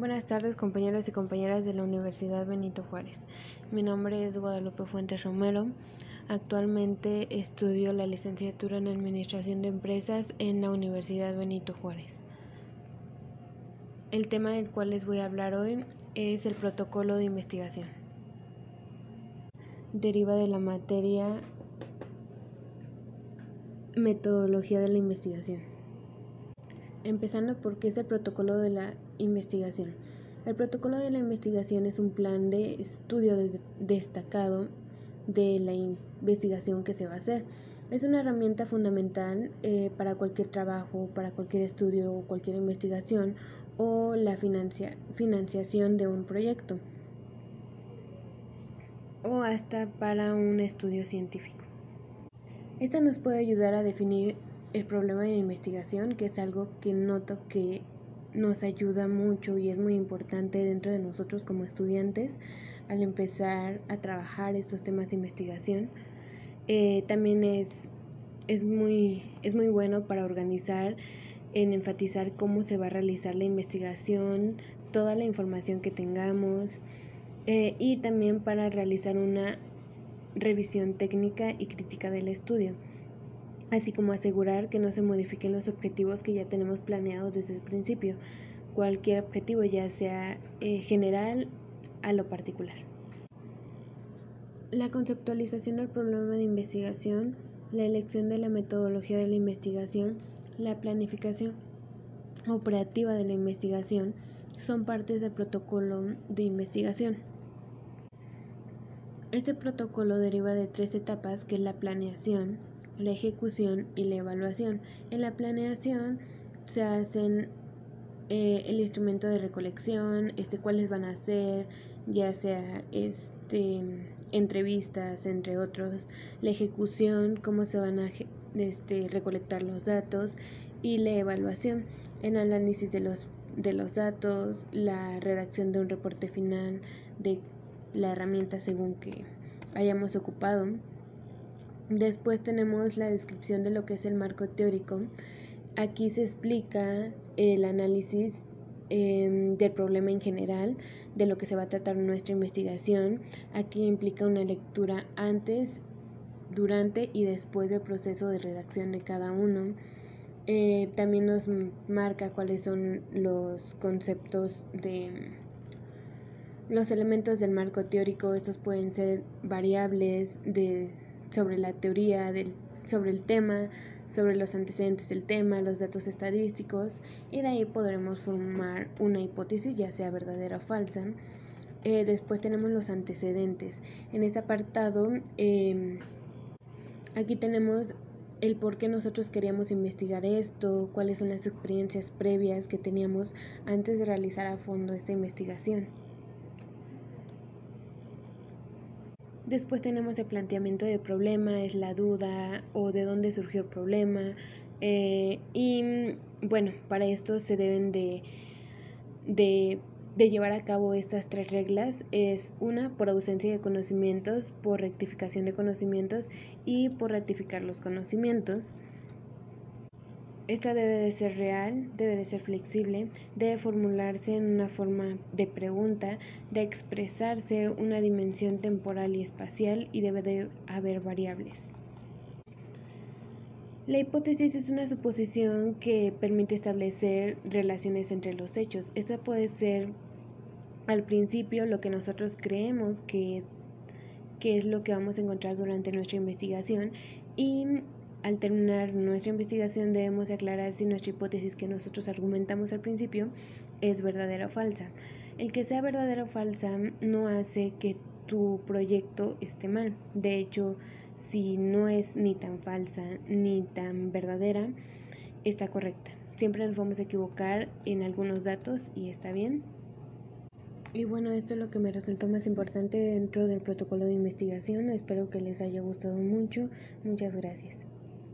Buenas tardes compañeros y compañeras de la Universidad Benito Juárez. Mi nombre es Guadalupe Fuentes Romero. Actualmente estudio la licenciatura en Administración de Empresas en la Universidad Benito Juárez. El tema del cual les voy a hablar hoy es el protocolo de investigación. Deriva de la materia metodología de la investigación. Empezando por qué es el protocolo de la investigación. El protocolo de la investigación es un plan de estudio destacado de la investigación que se va a hacer. Es una herramienta fundamental eh, para cualquier trabajo, para cualquier estudio o cualquier investigación o la financiación de un proyecto o hasta para un estudio científico. Esta nos puede ayudar a definir el problema de investigación, que es algo que noto que nos ayuda mucho y es muy importante dentro de nosotros como estudiantes al empezar a trabajar estos temas de investigación. Eh, también es, es, muy, es muy bueno para organizar, en enfatizar cómo se va a realizar la investigación, toda la información que tengamos eh, y también para realizar una revisión técnica y crítica del estudio así como asegurar que no se modifiquen los objetivos que ya tenemos planeados desde el principio, cualquier objetivo ya sea eh, general a lo particular. La conceptualización del problema de investigación, la elección de la metodología de la investigación, la planificación operativa de la investigación son partes del protocolo de investigación. Este protocolo deriva de tres etapas que es la planeación, la ejecución y la evaluación. En la planeación se hacen eh, el instrumento de recolección, este, cuáles van a ser, ya sea este, entrevistas, entre otros, la ejecución, cómo se van a este, recolectar los datos y la evaluación, el análisis de los, de los datos, la redacción de un reporte final de la herramienta según que hayamos ocupado Después tenemos la descripción de lo que es el marco teórico. Aquí se explica el análisis em, del problema en general, de lo que se va a tratar nuestra investigación. Aquí implica una lectura antes, durante y después del proceso de redacción de cada uno. Eh, también nos marca cuáles son los conceptos de los elementos del marco teórico. Estos pueden ser variables de sobre la teoría del, sobre el tema, sobre los antecedentes del tema, los datos estadísticos y de ahí podremos formar una hipótesis ya sea verdadera o falsa. Eh, después tenemos los antecedentes. En este apartado, em, aquí tenemos el por qué nosotros queríamos investigar esto, cuáles son las experiencias previas que teníamos antes de realizar a fondo esta investigación. Después tenemos el planteamiento de problema, es la duda o de dónde surgió el problema. Eh, y bueno, para esto se deben de, de, de, llevar a cabo estas tres reglas. Es una, por ausencia de conocimientos, por rectificación de conocimientos y por ratificar los conocimientos. Esta debe de ser real, debe de ser flexible, debe formularse en una forma de pregunta, de expresarse una dimensión temporal y espacial y debe de haber variables. La hipótesis es una suposición que permite establecer relaciones entre los hechos. Esta puede ser al principio lo que nosotros creemos que es, que es lo que vamos a encontrar durante nuestra investigación y al terminar nuestra investigación debemos aclarar si nuestra hipótesis que nosotros argumentamos al principio es verdadera o falsa. El que sea verdadera o falsa no hace que tu proyecto esté mal. De hecho, si no es ni tan falsa ni tan verdadera, está correcta. Siempre nos vamos a equivocar en algunos datos y está bien. Y bueno, esto es lo que me resultó más importante dentro del protocolo de investigación. Espero que les haya gustado mucho. Muchas gracias.